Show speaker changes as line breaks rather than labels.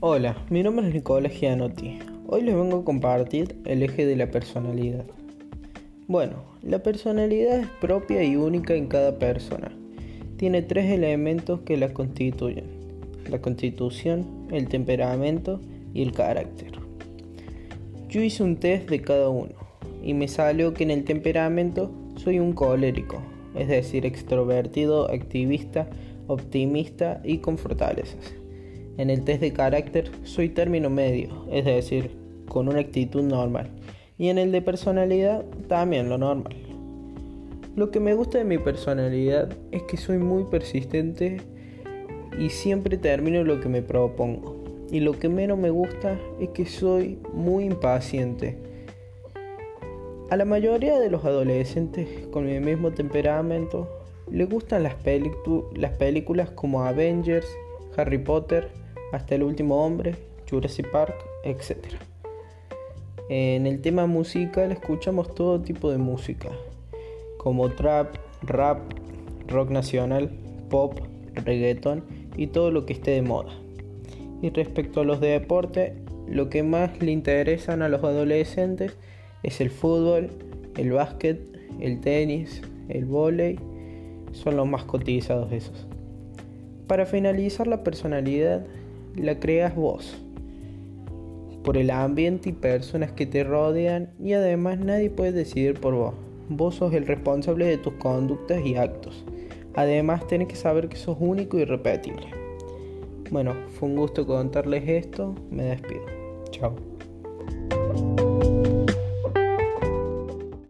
Hola, mi nombre es Nicolás Gianotti. Hoy les vengo a compartir el eje de la personalidad. Bueno, la personalidad es propia y única en cada persona. Tiene tres elementos que la constituyen. La constitución, el temperamento y el carácter. Yo hice un test de cada uno y me salió que en el temperamento soy un colérico, es decir, extrovertido, activista, optimista y con fortalezas. En el test de carácter soy término medio, es decir, con una actitud normal. Y en el de personalidad también lo normal. Lo que me gusta de mi personalidad es que soy muy persistente y siempre termino lo que me propongo. Y lo que menos me gusta es que soy muy impaciente. A la mayoría de los adolescentes con mi mismo temperamento le gustan las, las películas como Avengers, Harry Potter, hasta el último hombre, Jurassic Park, etc. En el tema musical escuchamos todo tipo de música, como trap, rap, rock nacional, pop, reggaeton y todo lo que esté de moda. Y respecto a los de deporte, lo que más le interesan a los adolescentes es el fútbol, el básquet, el tenis, el vóley, son los más cotizados esos. Para finalizar la personalidad, la creas vos, por el ambiente y personas que te rodean y además nadie puede decidir por vos. Vos sos el responsable de tus conductas y actos. Además tenés que saber que sos único y repetible. Bueno, fue un gusto contarles esto, me despido. Chao.